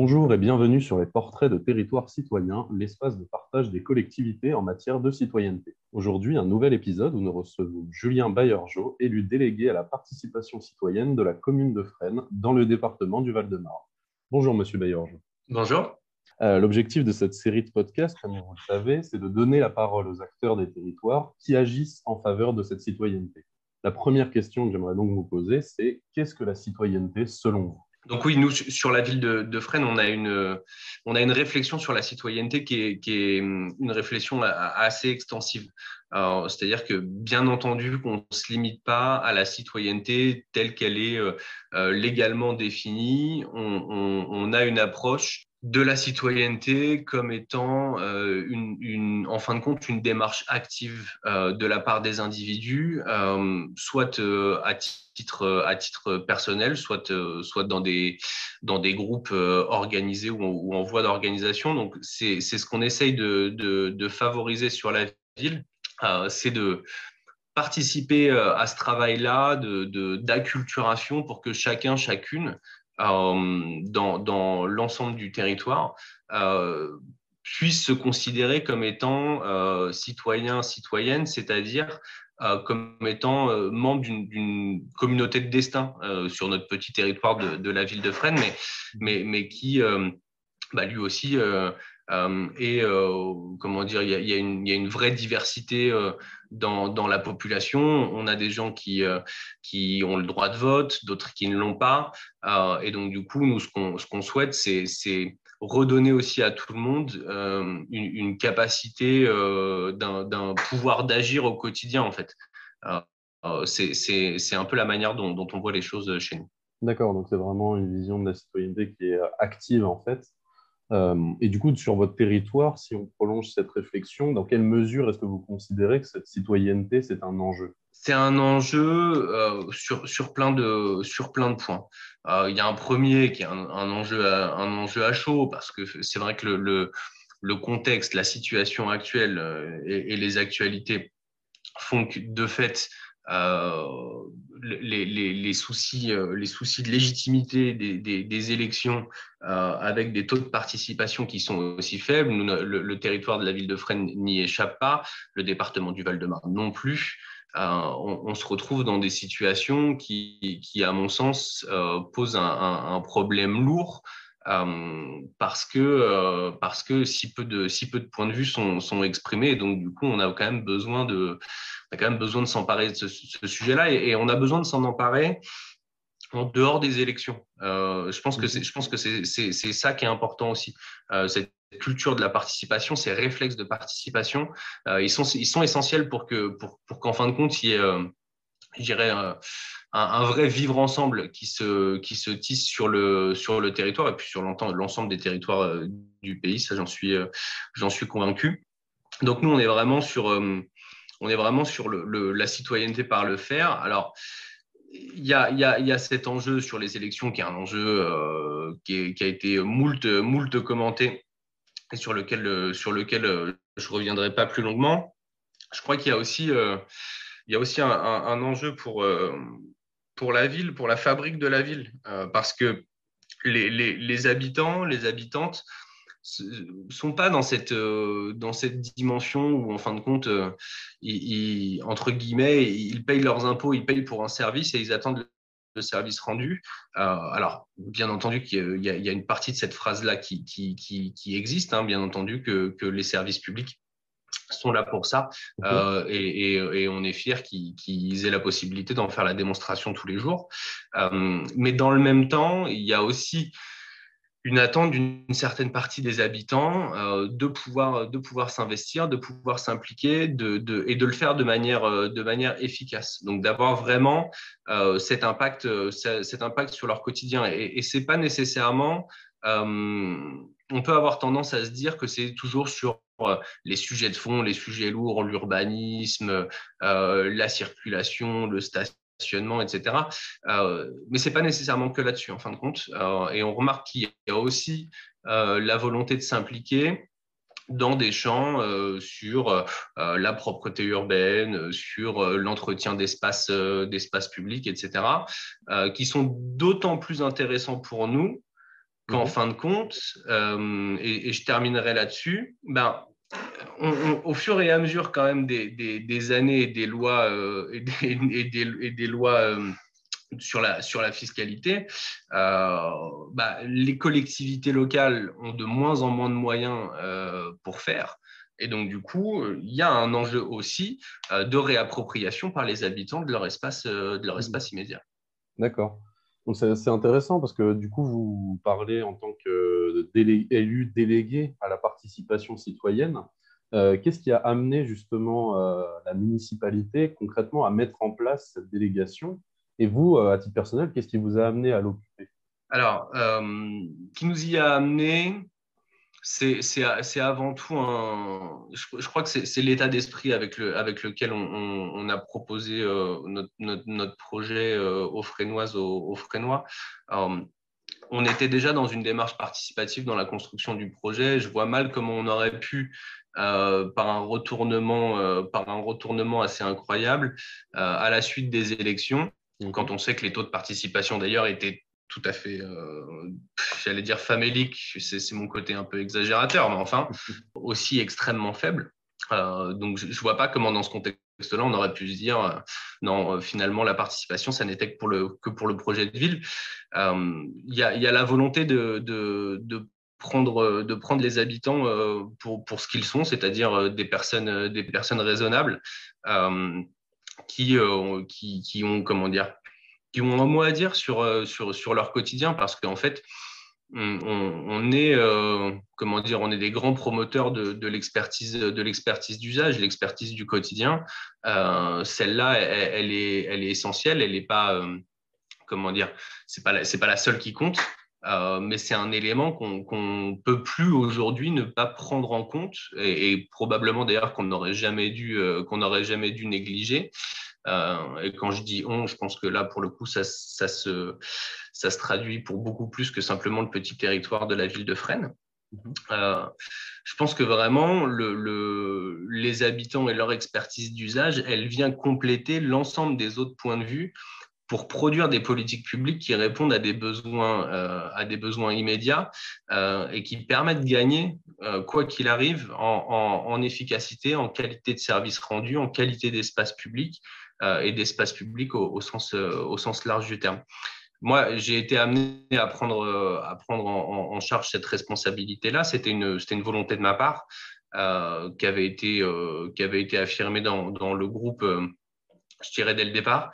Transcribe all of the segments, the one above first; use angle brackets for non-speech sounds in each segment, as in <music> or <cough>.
Bonjour et bienvenue sur les portraits de territoire citoyen, l'espace de partage des collectivités en matière de citoyenneté. Aujourd'hui, un nouvel épisode où nous recevons Julien Bayergeau, élu délégué à la participation citoyenne de la commune de Fresnes dans le département du Val-de-Marne. Bonjour Monsieur Bayergeau. Bonjour. Euh, l'objectif de cette série de podcasts, comme vous le savez, c'est de donner la parole aux acteurs des territoires qui agissent en faveur de cette citoyenneté. La première question que j'aimerais donc vous poser, c'est qu'est-ce que la citoyenneté selon vous? Donc oui, nous, sur la ville de, Fresnes, on a, une, on a une réflexion sur la citoyenneté qui est, est une réflexion assez extensive. C'est-à-dire que, bien entendu, qu'on ne se limite pas à la citoyenneté telle qu'elle est euh, euh, légalement définie. on, a une approche de la citoyenneté comme étant euh, une, en fin de compte une démarche active euh, de la part des individus, euh, soit à titre à titre personnel, soit soit dans des dans des groupes organisés ou en, voie d'organisation. Donc c'est ce qu'on essaye de, de, favoriser sur la ville, c'est de participer à ce travail-là d'acculturation pour que chacun, chacune dans, dans l'ensemble du territoire euh, puissent se considérer comme étant euh, citoyens, citoyennes, c'est-à-dire comme étant membre d'une communauté de destin sur notre petit territoire de, de, la ville de Fresnes, mais, mais, mais qui bah, lui aussi et comment dire, il y a, une vraie diversité dans, dans, la population. On a des gens qui, euh, ont le droit de vote, d'autres qui ne l'ont pas. Euh, et donc, du coup, nous, ce qu'on souhaite, c'est redonner aussi à tout le monde euh, une, capacité d'un pouvoir d'agir au quotidien, en fait. c'est un peu la manière dont on voit les choses chez nous. D'accord, donc c'est vraiment une vision de la citoyenneté qui est active, en fait. Euh, et du coup, sur votre territoire, si on prolonge cette réflexion, dans quelle mesure est-ce que vous considérez que cette citoyenneté, c'est un enjeu? C'est un enjeu euh, sur, sur, plein de, sur plein de points. Euh, il y a un premier qui est un, enjeu, à, un enjeu à chaud, parce que c'est vrai que le, le, contexte, la situation actuelle et, et les actualités font que, de fait, les, les, soucis, euh, les soucis de légitimité des, élections euh, avec des taux de participation qui sont aussi faibles. Le, territoire de la ville de Fresnes n'y échappe pas, le département du Val-de-Marne non plus. Euh, on, se retrouve dans des situations qui, à mon sens, euh, posent un, problème lourd euh, parce que euh, parce que si peu de points de vue sont, exprimés donc du coup on a quand même besoin de on a quand même besoin de s'emparer de ce, sujet-là et, on a besoin de s'en emparer en dehors des élections. Euh, je pense que c'est je pense que c'est ça qui est important aussi cette culture de la participation, ces réflexes de participation, ils sont essentiels pour que pour pour qu'en fin de compte il y ait je dirais, un, vrai vivre ensemble qui se, qui se tisse sur le, sur le territoire et puis sur l'ensemble des territoires euh, du pays. Ça, j'en suis, euh, j'en suis convaincu. Donc, nous, on est vraiment sur, euh, on est vraiment sur le, la citoyenneté par le faire. Alors, il y, a, y a, y a, cet enjeu sur les élections qui est un enjeu qui, a été moult, moult commenté et sur lequel, sur lequel je ne reviendrai pas plus longuement. Je crois qu'il y a aussi il y a aussi un, enjeu pour, pour la ville, pour la fabrique de la ville, euh, parce que les, habitants, les habitantes sont pas dans cette euh, dans cette dimension où en fin de compte euh, ils, entre guillemets ils payent leurs impôts ils payent pour un service et ils attendent le service rendu. Alors bien entendu qu'il y, a une partie de cette phrase là qui existe hein, bien entendu que les services publics sont là pour ça euh, et, et, et, on est fiers qu'ils aient la possibilité d'en faire la démonstration tous les jours. Euh, mais dans le même temps, il y a aussi une attente d'une certaine partie des habitants euh, de pouvoir de pouvoir s'investir, de pouvoir s'impliquer, de, de, et de le faire de manière de manière efficace. Donc d'avoir vraiment cet impact cet impact sur leur quotidien. Et, et c'est pas nécessairement on peut avoir tendance à se dire que c'est toujours sur les sujets de fond, les sujets lourds, l'urbanisme, euh, la circulation, le stationnement, etc. Euh, mais c'est pas nécessairement que là-dessus, en fin de compte. Euh, et on remarque qu'il y a aussi euh, la volonté de s'impliquer dans des champs euh, sur la propreté urbaine, sur l'entretien d'espaces d'espaces publics, etc., qui sont d'autant plus intéressants pour nous qu'en mhm. fin de compte, et, je terminerai là-dessus, ben, au fur et à mesure quand même des, années et des lois, et des, lois sur la, sur la fiscalité, euh, bah, les collectivités locales ont de moins en moins de moyens euh, pour faire. Et donc, du coup, il y a un enjeu aussi euh, de réappropriation par les habitants de leur espace, de leur espace immédiat. D'accord. Donc, c'est intéressant parce que du coup, vous parlez en tant qu'élu délégué à la participation citoyenne. Qu'est-ce qui a amené justement la municipalité concrètement à mettre en place cette délégation? Et vous, euh, à titre personnel, qu'est-ce qui vous a amené à l'occuper? Alors, euh, qui nous y a amené c'est avant tout. Je, crois que c'est l'état d'esprit avec, le, avec lequel on, a proposé euh, notre, projet aux Frénoises, aux, Frénois. On était déjà dans une démarche participative dans la construction du projet. Je vois mal comment on aurait pu, par, un retournement, par un retournement assez incroyable, à la suite des élections, quand on sait que les taux de participation d'ailleurs étaient tout à fait, euh, j'allais dire faméliques, c'est mon côté un peu exagérateur, mais enfin, <laughs> aussi extrêmement faibles. Euh, donc, je ne vois pas comment, dans ce contexte-là, on aurait pu se dire euh, non, finalement, la participation, ça n'était que, pour le, que pour le projet de ville. Il y, a, la volonté de, de, prendre, de prendre les habitants pour, pour ce qu'ils sont, c'est-à-dire des personnes, des personnes raisonnables qui, euh, qui, qui, ont, comment dire, qui ont un mot à dire sur, euh, sur, sur leur quotidien parce qu'en fait, on, est, euh, comment dire, on est des grands promoteurs de, l'expertise, de l'expertise d'usage, l'expertise du quotidien. celle-là, elle, est, elle est essentielle. Elle n'est pas, comment dire, c'est pas, c'est pas la seule qui compte. mais c'est un élément qu'on ne peut plus aujourd'hui ne pas prendre en compte et, probablement d'ailleurs qu'on n'aurait jamais dû qu'on jamais dû négliger. Euh, et quand je dis on, je pense que là, pour le coup, ça, se, ça se traduit pour beaucoup plus que simplement le petit territoire de la ville de Fresnes. Mhm. Euh, je pense que vraiment, le, le, les habitants et leur expertise d'usage, elle vient compléter l'ensemble des autres points de vue pour produire des politiques publiques qui répondent à des besoins, euh, à des besoins immédiats euh, et qui permettent de gagner, quoi qu'il arrive, en, en, en, efficacité, en qualité de service rendu, en qualité d'espace public et d'espace public au, sens, au sens large du terme. Moi, j'ai été amené à prendre, euh, à prendre en, charge cette responsabilité-là. C'était une, une volonté de ma part qui, avait été, qui avait été affirmée dans, dans le groupe je dirais dès le départ.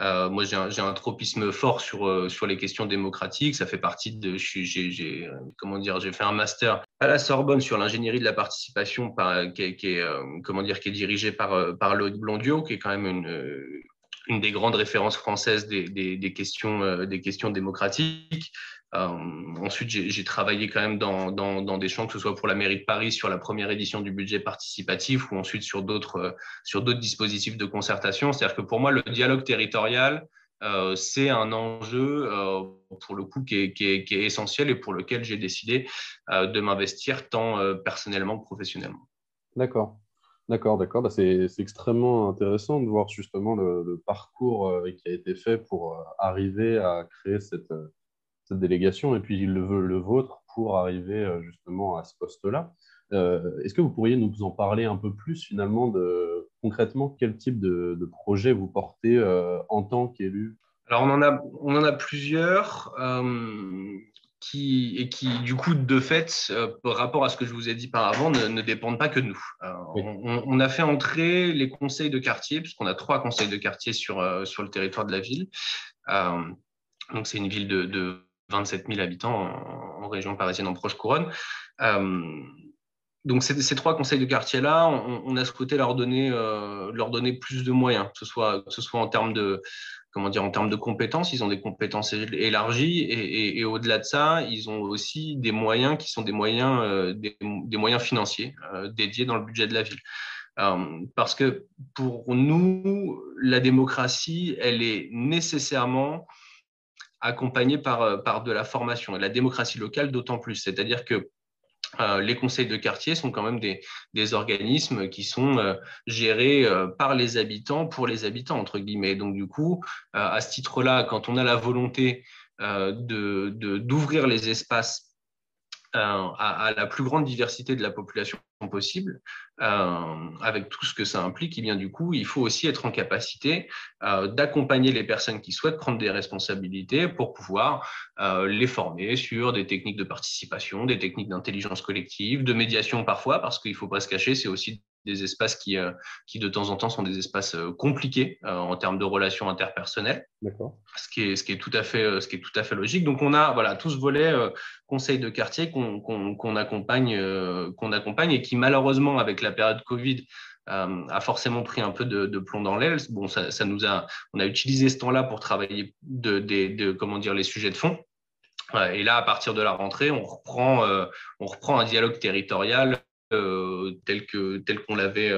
Euh, moi, j'ai un, un, tropisme fort sur, euh, sur les questions démocratiques. Ça fait partie de. J'ai comment dire, j'ai fait un master à la Sorbonne sur l'ingénierie de la participation, par, qui, est, qui euh, comment dire, qui est dirigé par par Loïc Blondiot, qui est quand même une une des grandes références françaises des, des, des questions, des questions démocratiques. Euh, ensuite, j'ai travaillé quand même dans, dans, dans, des champs, que ce soit pour la mairie de Paris sur la première édition du budget participatif ou ensuite sur d'autres euh, dispositifs de concertation. C'est-à-dire que pour moi, le dialogue territorial, euh, c'est un enjeu euh, pour le coup qui est, qui, est, qui est, essentiel et pour lequel j'ai décidé euh, de m'investir tant personnellement que professionnellement. D'accord. D'accord, d'accord. Bah, c'est extrêmement intéressant de voir justement le, parcours qui a été fait pour arriver à créer cette, cette délégation et puis le, vôtre pour arriver euh, justement à ce poste-là. Euh, est-ce que vous pourriez nous en parler un peu plus finalement de concrètement quel type de, projet vous portez euh, en tant qu'élu? Alors on en a, on en a plusieurs. Qui, et qui, du coup, de fait, par rapport à ce que je vous ai dit par avant, ne, dépendent pas que de nous. on, a fait entrer les conseils de quartier, puisqu'on a trois conseils de quartier sur, sur le territoire de la ville. donc, c'est une ville de, de 27 000 habitants en, région parisienne en proche couronne. Euh, donc ces, trois conseils de quartier-là, on, a souhaité leur donner, euh, leur donner plus de moyens, que ce soit, que ce soit en termes de comment dire, en termes de compétences, ils ont des compétences élargies et, au-delà de ça, ils ont aussi des moyens qui sont des moyens, euh, des, moyens financiers dédiés dans le budget de la ville. parce que pour nous, la démocratie, elle est nécessairement accompagné par, euh, par de la formation et la démocratie locale d'autant plus. C'est-à-dire que euh, les conseils de quartier sont quand même des, organismes qui sont euh, gérés par les habitants pour les habitants, entre guillemets. Donc, du coup, à ce titre-là, quand on a la volonté d'ouvrir les espaces à, la plus grande diversité de la population possible, euh, avec tout ce que ça implique, et bien du coup, il faut aussi être en capacité euh, d'accompagner les personnes qui souhaitent prendre des responsabilités pour pouvoir euh, les former sur des techniques de participation, des techniques d'intelligence collective, de médiation parfois, parce qu'il ne faut pas se cacher, c'est aussi des espaces qui, qui de temps en temps sont des espaces compliqués en termes de relations interpersonnelles. Ce qui est, ce qui est tout à fait, ce qui est tout à fait logique. Donc on a voilà tout ce volet conseil de quartier qu'on accompagne, qu'on accompagne et qui malheureusement avec la période Covid euh, a forcément pris un peu de, plomb dans l'aile. Bon, ça, nous a, on a utilisé ce temps-là pour travailler de, de, comment dire les sujets de fond. Et là, à partir de la rentrée, on reprend, euh, on reprend un dialogue territorial euh, tel que tel qu'on l'avait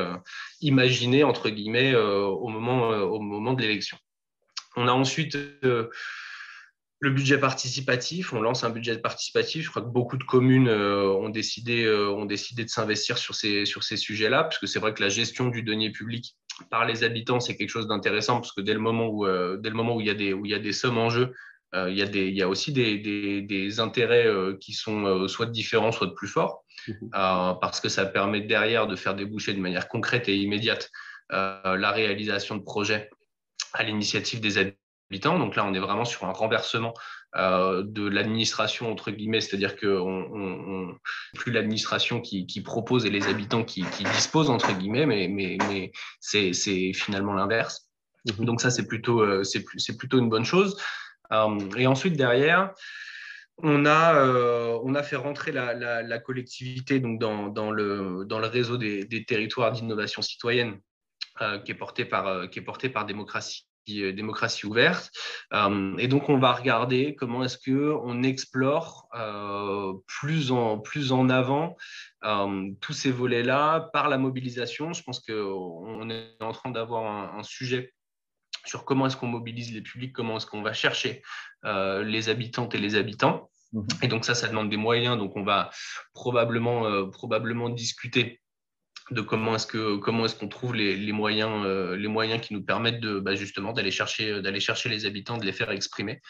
imaginé entre guillemets au moment au moment de l'élection. On a ensuite le budget participatif, on lance un budget participatif. Je crois que beaucoup de communes euh, ont, décidé, euh, ont décidé de s'investir sur ces, sur ces sujets-là, parce que c'est vrai que la gestion du denier public par les habitants, c'est quelque chose d'intéressant, parce que dès le moment où, euh, y où il y a des sommes en jeu, il, y a des, il y a aussi des, des, des intérêts qui sont soit différents, soit de plus forts, mmh parce que ça permet derrière de faire déboucher de manière concrète et immédiate la réalisation de projets à l'initiative des habitants donc là, on est vraiment sur un renversement euh, de l'administration, entre guillemets, c'est-à-dire que on, plus l'administration qui, propose et les habitants qui, disposent, entre guillemets, mais, mais, mais c'est finalement l'inverse. Mhm. Donc ça, c'est plutôt, euh, c'est plutôt une bonne chose. Euh, et ensuite, derrière, on a, on a fait rentrer la, collectivité donc dans, le, dans le réseau des, territoires d'innovation citoyenne qui, est porté par, qui est porté par Démocratie euh, démocratie ouverte. Euh, et donc, on va regarder comment est-ce qu'on explore euh, plus, en, plus en avant tous ces volets-là par la mobilisation. Je pense qu'on est en train d'avoir un, sujet sur comment est-ce qu'on mobilise les publics, comment est-ce qu'on va chercher les habitantes et les habitants. Mmh et donc ça, ça demande des moyens. Donc on va probablement, probablement discuter de comment est-ce que comment est-ce qu'on trouve les, moyens euh, les moyens qui nous permettent de bah, justement d'aller chercher d'aller chercher les habitants de les faire exprimer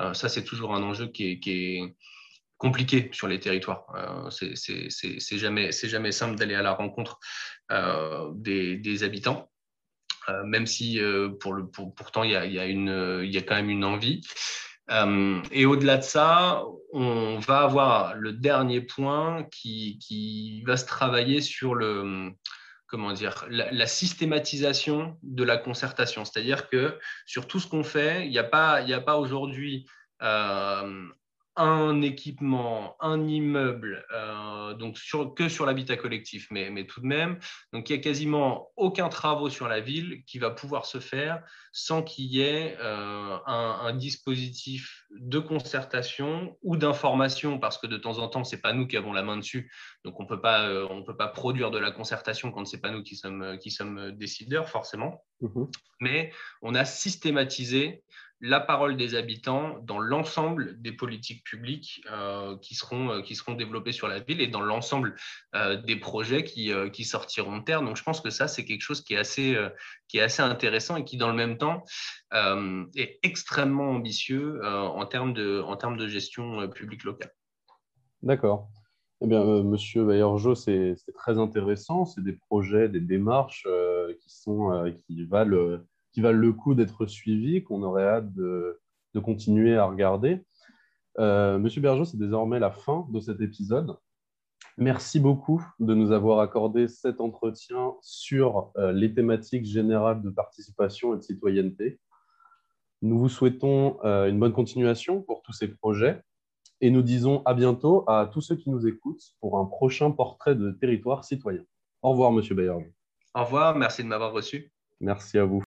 euh, ça c'est toujours un enjeu qui est, compliqué sur les territoires euh, c'est jamais c'est jamais simple d'aller à la rencontre des, habitants même si pour le pourtant il y a, y a, y a quand même une envie euh, et au-delà de ça, on va avoir le dernier point qui, va se travailler sur le, comment dire, la, systématisation de la concertation. C'est-à-dire que sur tout ce qu'on fait, il n'y a pas, pas aujourd'hui euh, un équipement, un immeuble, euh, donc que sur l'habitat collectif, mais, mais, tout de même. Donc il n'y a quasiment aucun travaux sur la ville qui va pouvoir se faire sans qu'il y ait euh, un, dispositif de concertation ou d'information, parce que de temps en temps, ce n'est pas nous qui avons la main dessus, donc on euh, ne peut pas produire de la concertation quand ce n'est pas nous qui sommes, qui sommes décideurs, forcément. Mmh mais on a systématisé la parole des habitants dans l'ensemble des politiques publiques euh, qui, seront, euh, qui seront développées sur la ville et dans l'ensemble euh, des projets qui, qui, sortiront de terre. Donc je pense que ça, c'est quelque chose qui est, assez, qui est assez intéressant et qui, dans le même temps, est extrêmement ambitieux en, termes de, en termes de gestion publique locale. D'accord. Eh bien, Monsieur Bayerjo, c'est très intéressant. C'est des projets, des démarches qui, sont, qui valent qui valent le coup d'être suivis, qu'on aurait hâte de, continuer à regarder. Euh, Monsieur Bergeau, c'est désormais la fin de cet épisode. Merci beaucoup de nous avoir accordé cet entretien sur euh, les thématiques générales de participation et de citoyenneté. Nous vous souhaitons euh, une bonne continuation pour tous ces projets et nous disons à bientôt à tous ceux qui nous écoutent pour un prochain portrait de territoire citoyen. Au revoir, Monsieur Bayer. Au revoir, merci de m'avoir reçu. Merci à vous.